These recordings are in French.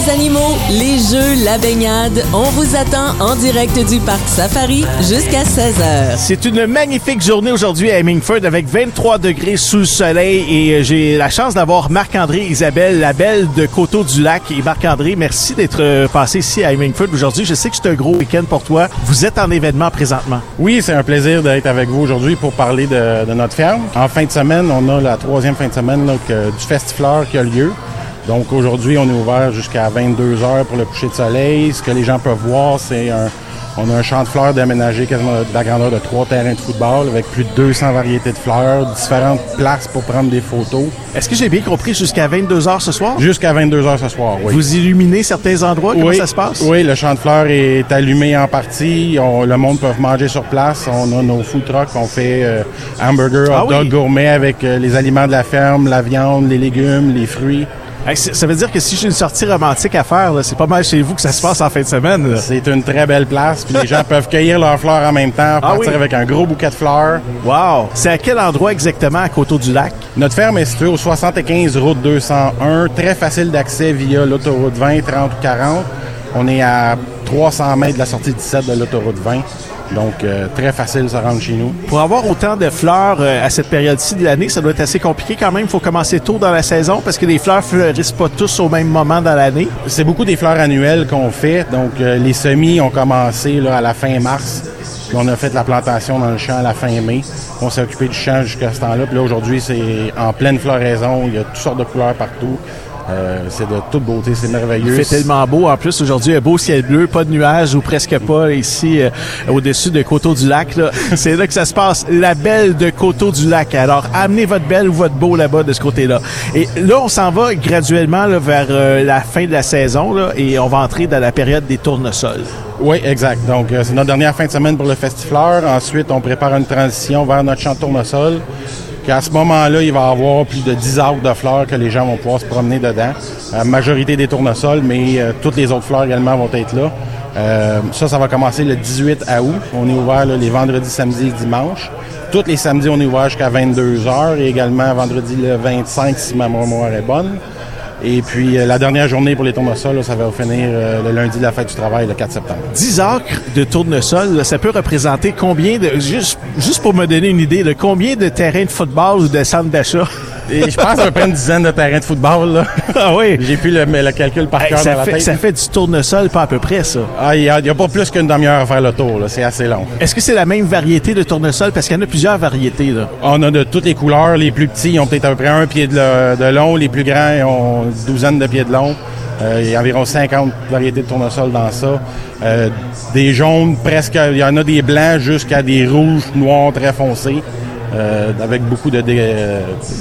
les animaux, les jeux, la baignade, on vous attend en direct du parc Safari jusqu'à 16h. C'est une magnifique journée aujourd'hui à Hemingford avec 23 degrés sous le soleil et euh, j'ai la chance d'avoir Marc-André Isabelle, la belle de Coteau-du-Lac. Et Marc-André, merci d'être euh, passé ici à Hemingford aujourd'hui. Je sais que c'est un gros week-end pour toi. Vous êtes en événement présentement. Oui, c'est un plaisir d'être avec vous aujourd'hui pour parler de, de, notre ferme. En fin de semaine, on a la troisième fin de semaine du Festifleur qui a lieu. Donc aujourd'hui, on est ouvert jusqu'à 22 heures pour le coucher de soleil. Ce que les gens peuvent voir, c'est un, on a un champ de fleurs déménagé quasiment de la grandeur de trois terrains de football avec plus de 200 variétés de fleurs, différentes places pour prendre des photos. Est-ce que j'ai bien compris jusqu'à 22 heures ce soir? Jusqu'à 22 heures ce soir, oui. Vous illuminez certains endroits? Comment oui, ça se passe? Oui, le champ de fleurs est allumé en partie. On, le monde peut manger sur place. On a nos food trucks. On fait euh, hamburger, hot Ah dog oui? gourmet avec euh, les aliments de la ferme, la viande, les légumes, les fruits. Hey, ça veut dire que si j'ai une sortie romantique à faire, c'est pas mal chez vous que ça se passe en fin de semaine. C'est une très belle place. Puis les gens peuvent cueillir leurs fleurs en même temps, partir Ah oui? avec un gros bouquet de fleurs. Wow! C'est à quel endroit exactement? À Coteau-du-Lac? Notre ferme est située au 75 route 201, très facile d'accès via l'autoroute 20, 30 ou 40. On est à 300 mètres de la sortie 17 de l'autoroute 20. Donc, euh, très facile de se rendre chez nous. Pour avoir autant de fleurs euh, à cette période-ci de l'année, ça doit être assez compliqué quand même. Il faut commencer tôt dans la saison parce que les fleurs fleurissent pas tous au même moment dans l'année. C'est beaucoup des fleurs annuelles qu'on fait. Donc, euh, les semis ont commencé là, à la fin mars. Puis on a fait la plantation dans le champ à la fin mai. On s'est occupé du champ jusqu'à ce temps-là. Puis là, aujourd'hui, c'est en pleine floraison. Il y a toutes sortes de couleurs partout. Euh, c'est de toute beauté, c'est merveilleux. Il fait tellement beau. En plus, aujourd'hui, un beau ciel bleu, pas de nuages ou presque pas ici euh, au-dessus de Coteau-du-Lac. là. C'est là que ça se passe. La belle de Coteau-du-Lac. Alors, amenez votre belle ou votre beau là-bas de ce côté-là. Et là, on s'en va graduellement là, vers euh, la fin de la saison là, et on va entrer dans la période des tournesols. Oui, exact. Donc, euh, c'est notre dernière fin de semaine pour le Festifleur. Ensuite, on prépare une transition vers notre champ de tournesol. Qu'à ce moment-là, il va y avoir plus de 10 arbres de fleurs que les gens vont pouvoir se promener dedans. La majorité des tournesols, mais euh, toutes les autres fleurs également vont être là. Euh, ça, ça va commencer le 18 août. On est ouvert là, les vendredis, samedis et dimanches. Tous les samedis, on est ouvert jusqu'à 22 h et également vendredi le 25 si ma mémoire est bonne. Et puis, euh, la dernière journée pour les tournesols, ça va finir euh, le lundi de la fête du travail, le 4 septembre. 10 acres de tournesol, ça peut représenter combien de... Juste, juste pour me donner une idée, de combien de terrains de football ou de centres d'achat? Et je pense à peu près une dizaine de terrains de football. là. ah oui! J'ai plus le, le calcul par Hey, cœur dans ça, la fait, tête. ça fait du tournesol, pas à peu près, ça. Ah, il n'y a, pas plus qu'une demi-heure à faire le tour. C'est assez long. Est-ce que c'est la même variété de tournesol? Parce qu'il y en a plusieurs variétés, là. On a de toutes les couleurs. Les plus petits, ont peut-être à peu près un pied de, long. Les plus grands, ont une douzaine de pieds de long. Euh, il y a environ 50 variétés de tournesol dans ça. Euh, des jaunes, presque, il y en a des blancs jusqu'à des rouges, noirs très foncés. Euh, avec beaucoup de, de,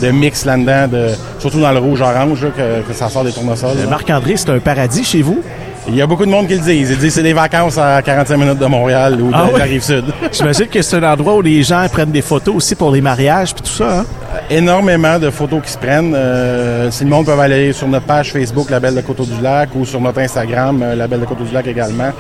de mix là-dedans, de, surtout dans le rouge-orange, que, que ça sort des tournesols. Marc-André, c'est un paradis chez vous? Il y a beaucoup de monde qui le disent. Ils disent que c'est des vacances à 45 minutes de Montréal ou de Ah oui? la Rive-Sud. J'imagine que c'est un endroit où les gens prennent des photos aussi pour les mariages puis tout ça, hein? Énormément de photos qui se prennent. Euh, si le monde peut aller sur notre page Facebook, La Belle de Coteau-du-Lac, ou sur notre Instagram, euh, La Belle de Coteau-du-Lac également.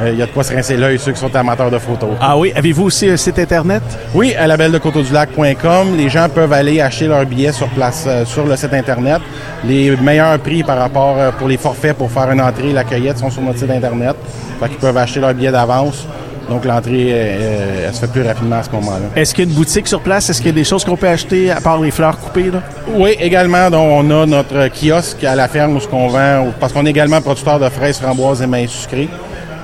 Euh, Il y a de quoi se rincer l'œil, ceux qui sont amateurs de photos. Ah oui, avez-vous aussi un site Internet? Oui, à labelledecoteaudulac.com, les gens peuvent aller acheter leurs billets sur place euh, sur le site Internet. Les meilleurs prix par rapport euh, pour les forfaits pour faire une entrée et la cueillette sont sur notre site Internet. Fait qu'ils peuvent acheter leurs billets d'avance. Donc l'entrée, euh, elle se fait plus rapidement à ce moment-là. Est-ce qu'il y a une boutique sur place? Est-ce qu'il y a des choses qu'on peut acheter à part les fleurs coupées, là? Oui, également, donc, on a notre kiosque à la ferme où ce qu'on vend, parce qu'on est également producteur de fraises, framboises et maïs sucrés.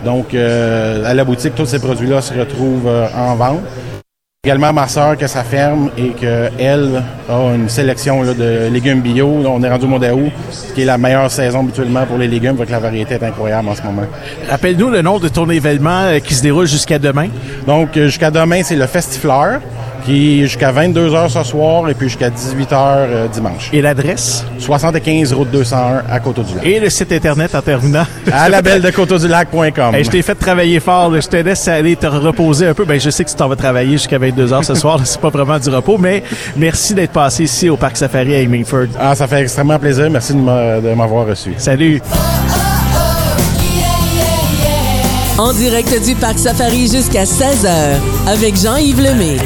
Donc, euh, à la boutique, tous ces produits-là se retrouvent euh, en vente. Également, ma sœur que sa ferme et qu'elle a une sélection là, de légumes bio. On est rendu au mois d'août, ce qui est la meilleure saison habituellement pour les légumes, que la variété est incroyable en ce moment. Rappelle-nous le nom de ton événement euh, qui se déroule jusqu'à demain. Donc, euh, jusqu'à demain, c'est le Festifleur, qui est jusqu'à 22h ce soir et puis jusqu'à 18h dimanche. Et l'adresse? 75 route 201 à Coteau-du-Lac. Et le site Internet en terminant. à la belle de coteaudulac.com. Hey, je t'ai fait travailler fort. là. Je te laisse aller te reposer un peu. Ben, je sais que tu t'en vas travailler jusqu'à 22 heures ce soir. là. C'est pas vraiment du repos, mais merci d'être passé ici au Parc Safari à Hemingford. Ah, ça fait extrêmement plaisir. Merci de m'avoir reçu. Salut! En direct du parc Safari jusqu'à 16h avec Jean-Yves Lemay.